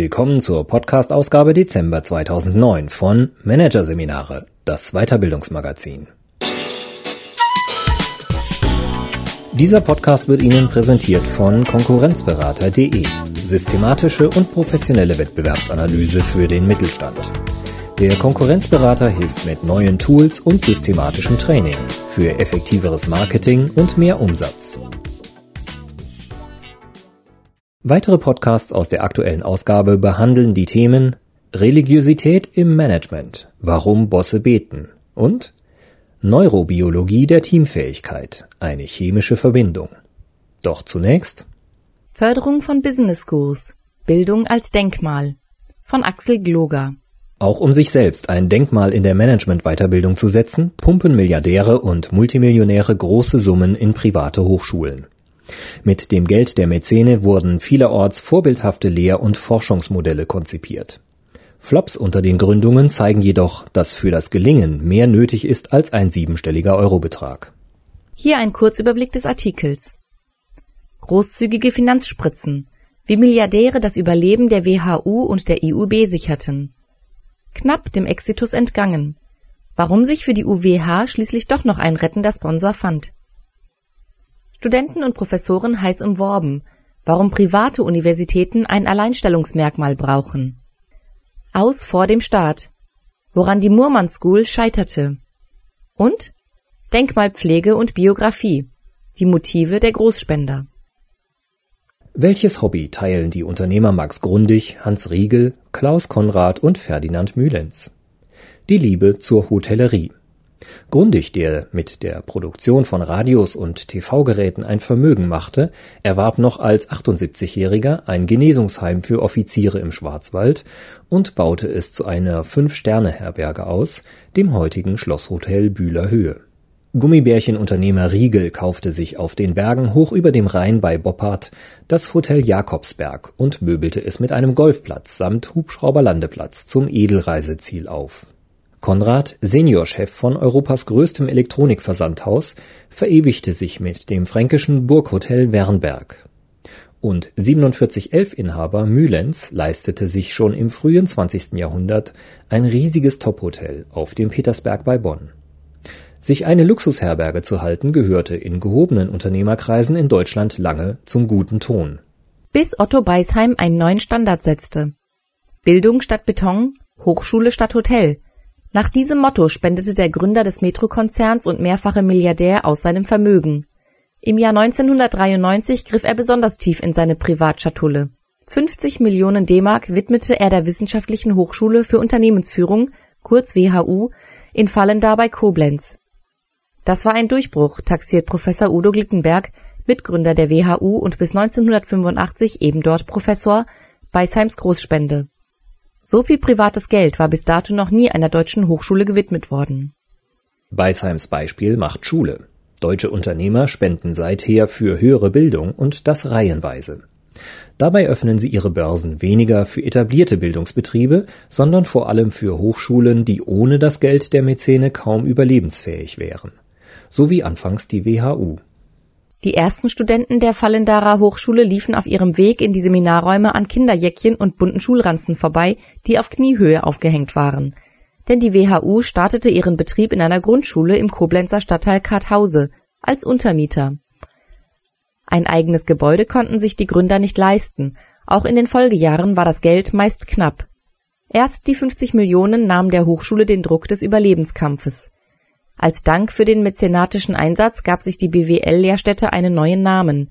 Willkommen zur Podcast-Ausgabe Dezember 2009 von Managerseminare, das Weiterbildungsmagazin. Dieser Podcast wird Ihnen präsentiert von Konkurrenzberater.de, systematische und professionelle Wettbewerbsanalyse für den Mittelstand. Der Konkurrenzberater hilft mit neuen Tools und systematischem Training für effektiveres Marketing und mehr Umsatz. Weitere Podcasts aus der aktuellen Ausgabe behandeln die Themen Religiosität im Management, warum Bosse beten und Neurobiologie der Teamfähigkeit, eine chemische Verbindung. Doch zunächst Förderung von Business Schools, Bildung als Denkmal von Axel Gloger. Auch um sich selbst ein Denkmal in der Management-Weiterbildung zu setzen, pumpen Milliardäre und Multimillionäre große Summen in private Hochschulen. Mit dem Geld der Mäzene wurden vielerorts vorbildhafte Lehr- und Forschungsmodelle konzipiert. Flops unter den Gründungen zeigen jedoch, dass für das Gelingen mehr nötig ist als ein siebenstelliger Eurobetrag. Hier ein Kurzüberblick des Artikels. Großzügige Finanzspritzen, wie Milliardäre das Überleben der WHU und der IUB sicherten. Knapp dem Exitus entgangen. Warum sich für die UWH schließlich doch noch ein rettender Sponsor fand. Studenten und Professoren heiß umworben, warum private Universitäten ein Alleinstellungsmerkmal brauchen. Aus vor dem Staat, woran die Murmann School scheiterte. Und Denkmalpflege und Biografie, die Motive der Großspender. Welches Hobby teilen die Unternehmer Max Grundig, Hans Riegel, Klaus Konrad und Ferdinand Mühlens? Die Liebe zur Hotellerie. Grundig, der mit der Produktion von Radios und TV-Geräten ein Vermögen machte, erwarb noch als 78-Jähriger ein Genesungsheim für Offiziere im Schwarzwald und baute es zu einer Fünf-Sterne-Herberge aus, dem heutigen Schlosshotel Bühler Höhe. Gummibärchenunternehmer Riegel kaufte sich auf den Bergen hoch über dem Rhein bei Boppard das Hotel Jakobsberg und möbelte es mit einem Golfplatz samt Hubschrauberlandeplatz zum Edelreiseziel auf Konrad, Seniorchef von Europas größtem Elektronikversandhaus, verewigte sich mit dem fränkischen Burghotel Wernberg. Und 4711-Inhaber Mühlens leistete sich schon im frühen 20. Jahrhundert ein riesiges Tophotel auf dem Petersberg bei Bonn. Sich eine Luxusherberge zu halten, gehörte in gehobenen Unternehmerkreisen in Deutschland lange zum guten Ton. Bis Otto Beisheim einen neuen Standard setzte. Bildung statt Beton, Hochschule statt Hotel – nach diesem Motto spendete der Gründer des Metro-Konzerns und mehrfache Milliardär aus seinem Vermögen. Im Jahr 1993 griff er besonders tief in seine Privatschatulle. 50 Millionen D-Mark widmete er der Wissenschaftlichen Hochschule für Unternehmensführung, kurz WHU, in Fallendar bei Koblenz. Das war ein Durchbruch, taxiert Professor Udo Glittenberg, Mitgründer der WHU und bis 1985 eben dort Professor, Beisheims Großspende so viel privates Geld war bis dato noch nie einer deutschen Hochschule gewidmet worden. Beisheims Beispiel macht Schule. Deutsche Unternehmer spenden seither für höhere Bildung und das reihenweise. Dabei öffnen sie ihre Börsen weniger für etablierte Bildungsbetriebe, sondern vor allem für Hochschulen, die ohne das Geld der Mäzene kaum überlebensfähig wären. So wie anfangs die WHU. Die ersten Studenten der Fallendarer Hochschule liefen auf ihrem Weg in die Seminarräume an Kinderjäckchen und bunten Schulranzen vorbei, die auf Kniehöhe aufgehängt waren. Denn die WHU startete ihren Betrieb in einer Grundschule im Koblenzer Stadtteil Karthause als Untermieter. Ein eigenes Gebäude konnten sich die Gründer nicht leisten. Auch in den Folgejahren war das Geld meist knapp. Erst die 50 Millionen nahmen der Hochschule den Druck des Überlebenskampfes. Als Dank für den mäzenatischen Einsatz gab sich die BWL-Lehrstätte einen neuen Namen.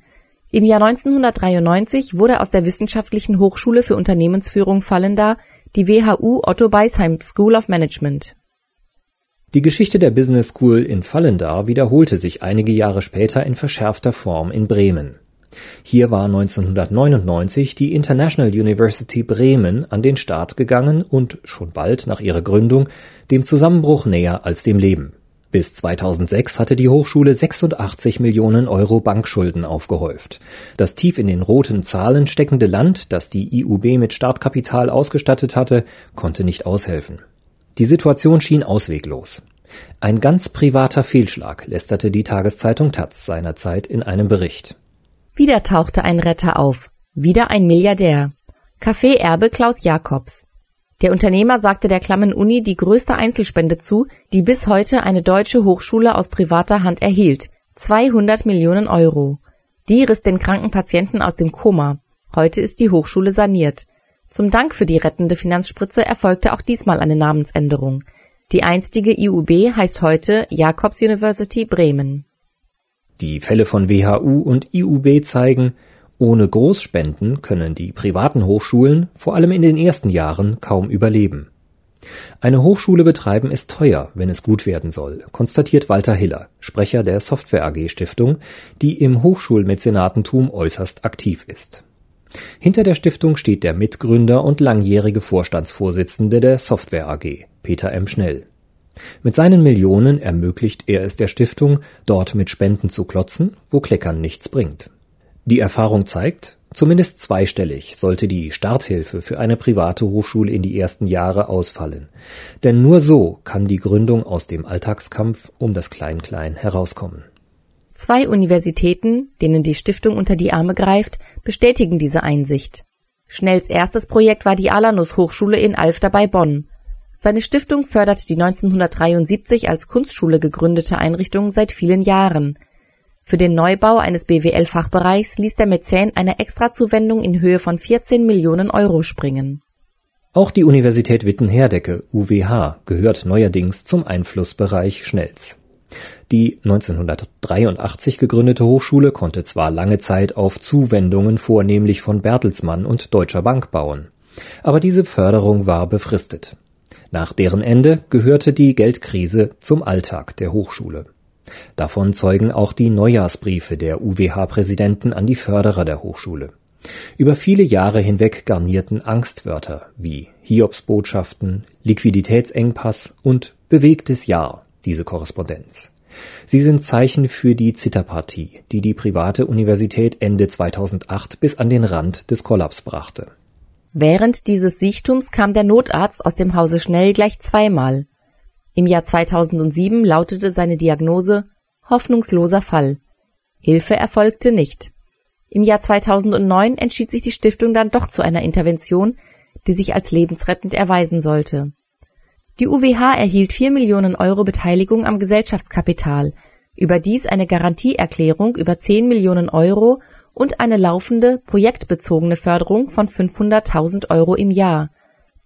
Im Jahr 1993 wurde aus der Wissenschaftlichen Hochschule für Unternehmensführung Fallenda die WHU Otto Beisheim School of Management. Die Geschichte der Business School in Fallendar wiederholte sich einige Jahre später in verschärfter Form in Bremen. Hier war 1999 die International University Bremen an den Start gegangen und schon bald nach ihrer Gründung dem Zusammenbruch näher als dem Leben. Bis 2006 hatte die Hochschule 86 Millionen Euro Bankschulden aufgehäuft. Das tief in den roten Zahlen steckende Land, das die IUB mit Startkapital ausgestattet hatte, konnte nicht aushelfen. Die Situation schien ausweglos. Ein ganz privater Fehlschlag lästerte die Tageszeitung Taz seinerzeit in einem Bericht. Wieder tauchte ein Retter auf, wieder ein Milliardär. Kaffeeerbe Klaus Jakobs. Der Unternehmer sagte der klammen Uni die größte Einzelspende zu, die bis heute eine deutsche Hochschule aus privater Hand erhielt, 200 Millionen Euro. Die riss den kranken Patienten aus dem Koma. Heute ist die Hochschule saniert. Zum Dank für die rettende Finanzspritze erfolgte auch diesmal eine Namensänderung. Die einstige IUB heißt heute Jacobs University Bremen. Die Fälle von WHU und IUB zeigen, ohne Großspenden können die privaten Hochschulen vor allem in den ersten Jahren kaum überleben. Eine Hochschule betreiben ist teuer, wenn es gut werden soll, konstatiert Walter Hiller, Sprecher der Software AG Stiftung, die im Hochschulmäzenatentum äußerst aktiv ist. Hinter der Stiftung steht der Mitgründer und langjährige Vorstandsvorsitzende der Software AG, Peter M. Schnell. Mit seinen Millionen ermöglicht er es der Stiftung, dort mit Spenden zu klotzen, wo Kleckern nichts bringt. Die Erfahrung zeigt, zumindest zweistellig sollte die Starthilfe für eine private Hochschule in die ersten Jahre ausfallen. Denn nur so kann die Gründung aus dem Alltagskampf um das Klein-Klein herauskommen. Zwei Universitäten, denen die Stiftung unter die Arme greift, bestätigen diese Einsicht. Schnells erstes Projekt war die Alanus Hochschule in Alfter bei Bonn. Seine Stiftung fördert die 1973 als Kunstschule gegründete Einrichtung seit vielen Jahren. Für den Neubau eines BWL-Fachbereichs ließ der Mäzen eine Extrazuwendung in Höhe von 14 Millionen Euro springen. Auch die Universität Witten-Herdecke (UWH) gehört neuerdings zum Einflussbereich Schnells. Die 1983 gegründete Hochschule konnte zwar lange Zeit auf Zuwendungen vornehmlich von Bertelsmann und Deutscher Bank bauen, aber diese Förderung war befristet. Nach deren Ende gehörte die Geldkrise zum Alltag der Hochschule Davon zeugen auch die Neujahrsbriefe der UWH-Präsidenten an die Förderer der Hochschule. Über viele Jahre hinweg garnierten Angstwörter wie Hiobsbotschaften, Liquiditätsengpass und bewegtes Jahr diese Korrespondenz. Sie sind Zeichen für die Zitterpartie, die die private Universität Ende 2008 bis an den Rand des Kollaps brachte. Während dieses Sichtums kam der Notarzt aus dem Hause Schnell gleich zweimal. Im Jahr 2007 lautete seine Diagnose Hoffnungsloser Fall. Hilfe erfolgte nicht. Im Jahr 2009 entschied sich die Stiftung dann doch zu einer Intervention, die sich als lebensrettend erweisen sollte. Die UWH erhielt 4 Millionen Euro Beteiligung am Gesellschaftskapital, überdies eine Garantieerklärung über 10 Millionen Euro und eine laufende, projektbezogene Förderung von 500.000 Euro im Jahr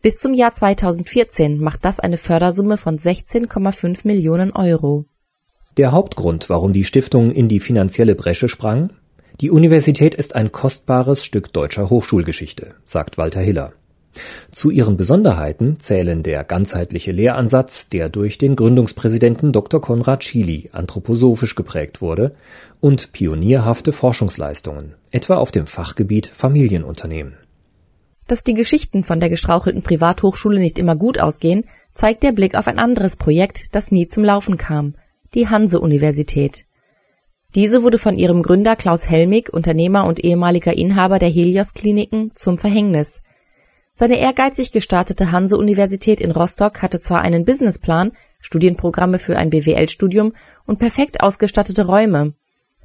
bis zum Jahr 2014 macht das eine Fördersumme von 16,5 Millionen Euro. Der Hauptgrund, warum die Stiftung in die finanzielle Bresche sprang? Die Universität ist ein kostbares Stück deutscher Hochschulgeschichte, sagt Walter Hiller. Zu ihren Besonderheiten zählen der ganzheitliche Lehransatz, der durch den Gründungspräsidenten Dr. Konrad Schily anthroposophisch geprägt wurde, und pionierhafte Forschungsleistungen, etwa auf dem Fachgebiet Familienunternehmen. Dass die Geschichten von der gestrauchelten Privathochschule nicht immer gut ausgehen, zeigt der Blick auf ein anderes Projekt, das nie zum Laufen kam, die Hanse-Universität. Diese wurde von ihrem Gründer Klaus Helmig, Unternehmer und ehemaliger Inhaber der Helios-Kliniken, zum Verhängnis. Seine ehrgeizig gestartete Hanse-Universität in Rostock hatte zwar einen Businessplan, Studienprogramme für ein BWL-Studium und perfekt ausgestattete Räume,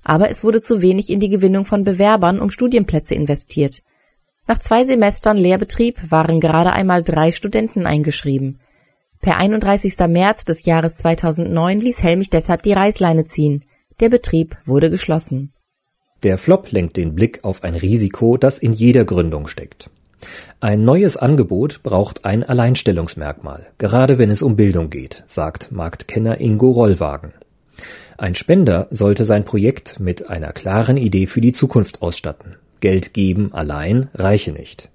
aber es wurde zu wenig in die Gewinnung von Bewerbern um Studienplätze investiert nach zwei Semestern Lehrbetrieb waren gerade einmal drei Studenten eingeschrieben. Per 31. März des Jahres 2009 ließ Helmich deshalb die Reißleine ziehen. Der Betrieb wurde geschlossen. Der Flop lenkt den Blick auf ein Risiko, das in jeder Gründung steckt. Ein neues Angebot braucht ein Alleinstellungsmerkmal, gerade wenn es um Bildung geht, sagt Marktkenner Ingo Rollwagen. Ein Spender sollte sein Projekt mit einer klaren Idee für die Zukunft ausstatten. Geld geben allein reiche nicht.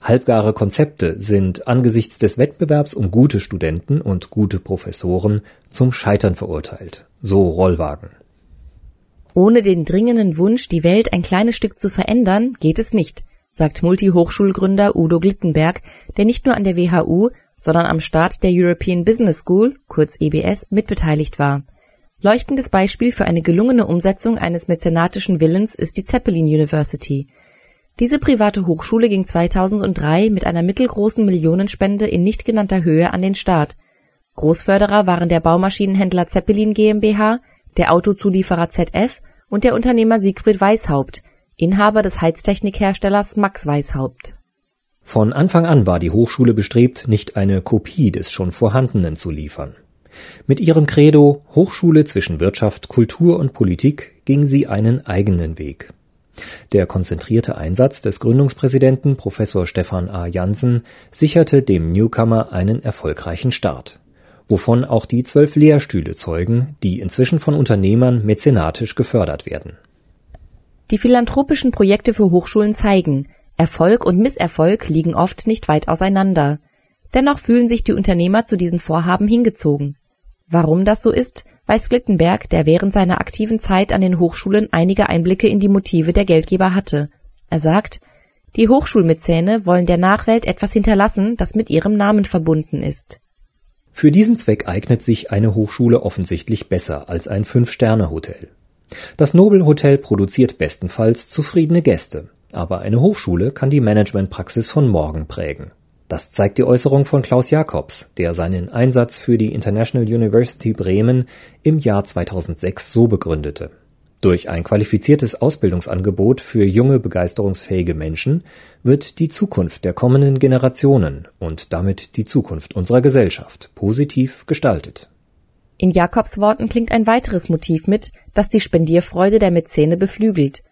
Halbgare Konzepte sind angesichts des Wettbewerbs um gute Studenten und gute Professoren zum Scheitern verurteilt, so Rollwagen. Ohne den dringenden Wunsch, die Welt ein kleines Stück zu verändern, geht es nicht, sagt Multihochschulgründer Udo Glittenberg, der nicht nur an der WHU, sondern am Start der European Business School, kurz EBS, mitbeteiligt war. Leuchtendes Beispiel für eine gelungene Umsetzung eines mäzenatischen Willens ist die Zeppelin University. Diese private Hochschule ging 2003 mit einer mittelgroßen Millionenspende in nicht genannter Höhe an den Start. Großförderer waren der Baumaschinenhändler Zeppelin GmbH, der Autozulieferer ZF und der Unternehmer Siegfried Weishaupt, Inhaber des Heiztechnikherstellers Max Weishaupt Von Anfang an war die Hochschule bestrebt, nicht eine Kopie des schon Vorhandenen zu liefern. Mit ihrem Credo Hochschule zwischen Wirtschaft, Kultur und Politik ging sie einen eigenen Weg. Der konzentrierte Einsatz des Gründungspräsidenten Professor Stefan A. Jansen sicherte dem Newcomer einen erfolgreichen Start, wovon auch die zwölf Lehrstühle zeugen, die inzwischen von Unternehmern mäzenatisch gefördert werden. Die philanthropischen Projekte für Hochschulen zeigen, Erfolg und Misserfolg liegen oft nicht weit auseinander. Dennoch fühlen sich die Unternehmer zu diesen Vorhaben hingezogen. Warum das so ist, weiß Glittenberg, der während seiner aktiven Zeit an den Hochschulen einige Einblicke in die Motive der Geldgeber hatte. Er sagt, die Hochschulmäzene wollen der Nachwelt etwas hinterlassen, das mit ihrem Namen verbunden ist. Für diesen Zweck eignet sich eine Hochschule offensichtlich besser als ein Fünf-Sterne-Hotel. Das Nobelhotel produziert bestenfalls zufriedene Gäste, aber eine Hochschule kann die Managementpraxis von morgen prägen. Das zeigt die Äußerung von Klaus Jakobs, der seinen Einsatz für die International University Bremen im Jahr 2006 so begründete. Durch ein qualifiziertes Ausbildungsangebot für junge, begeisterungsfähige Menschen wird die Zukunft der kommenden Generationen und damit die Zukunft unserer Gesellschaft positiv gestaltet. In Jakobs Worten klingt ein weiteres Motiv mit, das die Spendierfreude der Mäzene beflügelt.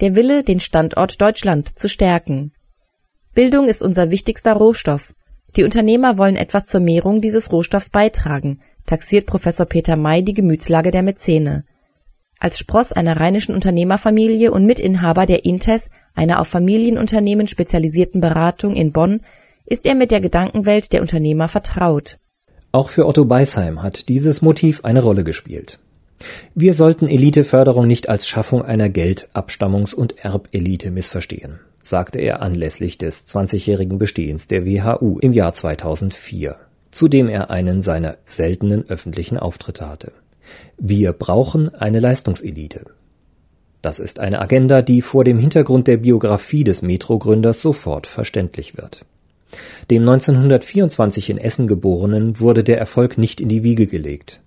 Der Wille, den Standort Deutschland zu stärken. Bildung ist unser wichtigster Rohstoff. Die Unternehmer wollen etwas zur Mehrung dieses Rohstoffs beitragen, taxiert Professor Peter May die Gemütslage der Mäzene. Als Spross einer rheinischen Unternehmerfamilie und Mitinhaber der Intes, einer auf Familienunternehmen spezialisierten Beratung in Bonn, ist er mit der Gedankenwelt der Unternehmer vertraut. Auch für Otto Beisheim hat dieses Motiv eine Rolle gespielt. Wir sollten Eliteförderung nicht als Schaffung einer Geld-, Abstammungs- und Erbelite missverstehen sagte er anlässlich des 20-jährigen Bestehens der WHU im Jahr 2004, zu dem er einen seiner seltenen öffentlichen Auftritte hatte. Wir brauchen eine Leistungselite. Das ist eine Agenda, die vor dem Hintergrund der Biografie des Metro-Gründers sofort verständlich wird. Dem 1924 in Essen geborenen wurde der Erfolg nicht in die Wiege gelegt.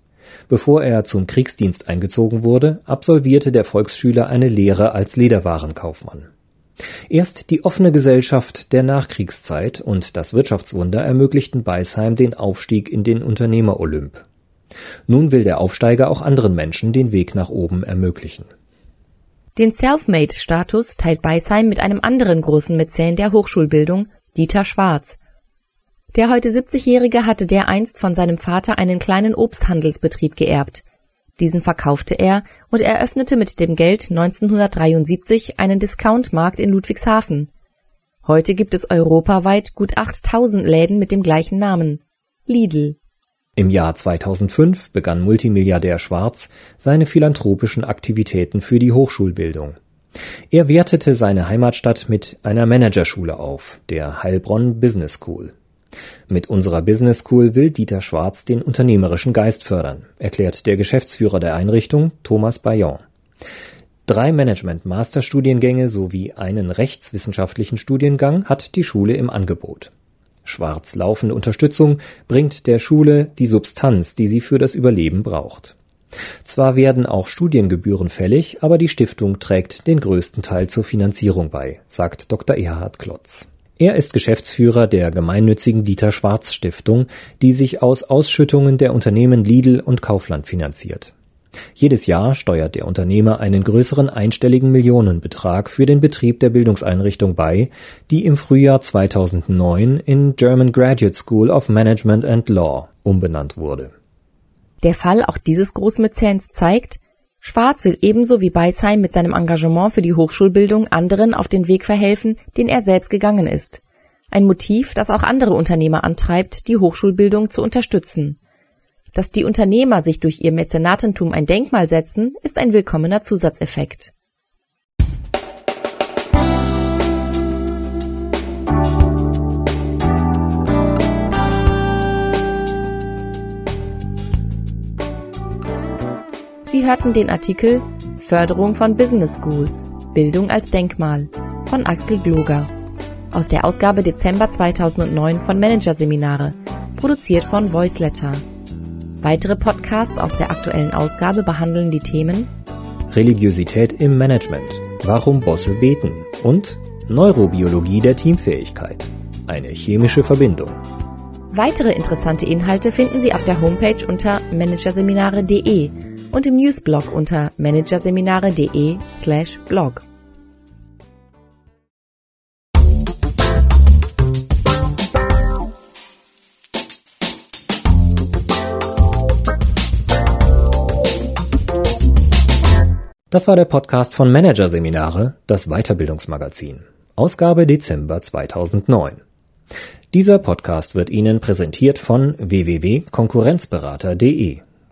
Bevor er zum Kriegsdienst eingezogen wurde, absolvierte der Volksschüler eine Lehre als Lederwarenkaufmann. Erst die offene Gesellschaft der Nachkriegszeit und das Wirtschaftswunder ermöglichten Beisheim den Aufstieg in den Unternehmer-Olymp. Nun will der Aufsteiger auch anderen Menschen den Weg nach oben ermöglichen. Den Selfmade-Status teilt Beisheim mit einem anderen großen Mäzen der Hochschulbildung, Dieter Schwarz. Der heute 70-Jährige hatte dereinst von seinem Vater einen kleinen Obsthandelsbetrieb geerbt. Diesen verkaufte er und eröffnete mit dem Geld 1973 einen Discountmarkt in Ludwigshafen. Heute gibt es europaweit gut 8000 Läden mit dem gleichen Namen. Lidl. Im Jahr 2005 begann Multimilliardär Schwarz seine philanthropischen Aktivitäten für die Hochschulbildung. Er wertete seine Heimatstadt mit einer Managerschule auf, der Heilbronn Business School. Mit unserer Business School will Dieter Schwarz den unternehmerischen Geist fördern, erklärt der Geschäftsführer der Einrichtung, Thomas Bayon. Drei Management-Masterstudiengänge sowie einen rechtswissenschaftlichen Studiengang hat die Schule im Angebot. Schwarz laufende Unterstützung bringt der Schule die Substanz, die sie für das Überleben braucht. Zwar werden auch Studiengebühren fällig, aber die Stiftung trägt den größten Teil zur Finanzierung bei, sagt Dr. Erhard Klotz. Er ist Geschäftsführer der gemeinnützigen Dieter Schwarz Stiftung, die sich aus Ausschüttungen der Unternehmen Lidl und Kaufland finanziert. Jedes Jahr steuert der Unternehmer einen größeren einstelligen Millionenbetrag für den Betrieb der Bildungseinrichtung bei, die im Frühjahr 2009 in German Graduate School of Management and Law umbenannt wurde. Der Fall auch dieses Großmäzens zeigt, Schwarz will ebenso wie Beisheim mit seinem Engagement für die Hochschulbildung anderen auf den Weg verhelfen, den er selbst gegangen ist. Ein Motiv, das auch andere Unternehmer antreibt, die Hochschulbildung zu unterstützen. Dass die Unternehmer sich durch ihr Mäzenatentum ein Denkmal setzen, ist ein willkommener Zusatzeffekt. Hörten den Artikel Förderung von Business Schools Bildung als Denkmal von Axel Gloger aus der Ausgabe Dezember 2009 von Managerseminare, produziert von Voiceletter. Weitere Podcasts aus der aktuellen Ausgabe behandeln die Themen Religiosität im Management, warum Bosse beten und Neurobiologie der Teamfähigkeit. eine chemische Verbindung. Weitere interessante Inhalte finden Sie auf der Homepage unter managerseminare.de und im Newsblog unter managerseminare.de slash blog. Das war der Podcast von Managerseminare, das Weiterbildungsmagazin. Ausgabe Dezember 2009. Dieser Podcast wird Ihnen präsentiert von www.konkurrenzberater.de.